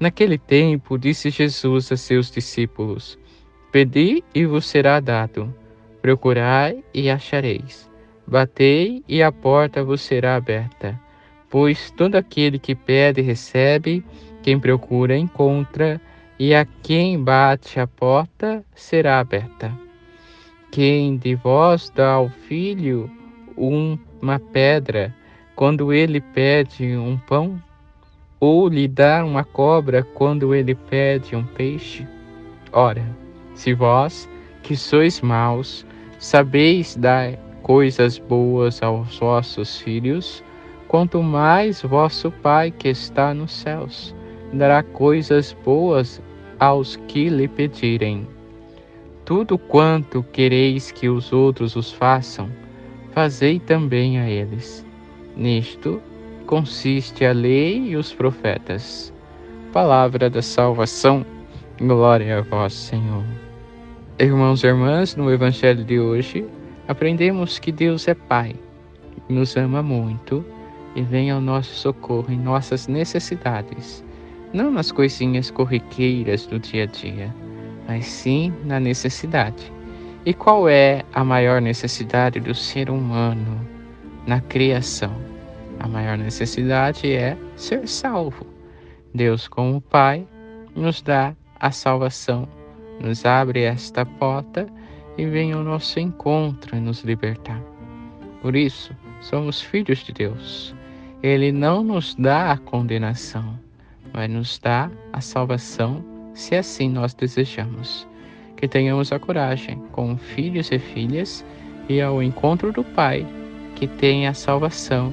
Naquele tempo, disse Jesus a seus discípulos: Pedi e vos será dado, procurai e achareis, batei e a porta vos será aberta. Pois todo aquele que pede recebe, quem procura encontra, e a quem bate a porta será aberta. Quem de vós dá ao filho uma pedra quando ele pede um pão? Ou lhe dá uma cobra quando ele pede um peixe? Ora, se vós, que sois maus, sabeis dar coisas boas aos vossos filhos, quanto mais vosso Pai que está nos céus dará coisas boas aos que lhe pedirem. Tudo quanto quereis que os outros os façam, fazei também a eles. Nisto consiste a lei e os profetas. Palavra da salvação, glória a vós, Senhor. Irmãos e irmãs, no Evangelho de hoje, aprendemos que Deus é Pai, nos ama muito e vem ao nosso socorro em nossas necessidades, não nas coisinhas corriqueiras do dia a dia, mas sim na necessidade. E qual é a maior necessidade do ser humano na criação? A maior necessidade é ser salvo. Deus, como Pai, nos dá a salvação, nos abre esta porta e vem ao nosso encontro e nos libertar. Por isso, somos filhos de Deus. Ele não nos dá a condenação, mas nos dá a salvação, se assim nós desejamos. Que tenhamos a coragem, como filhos e filhas, e ao encontro do Pai, que tem a salvação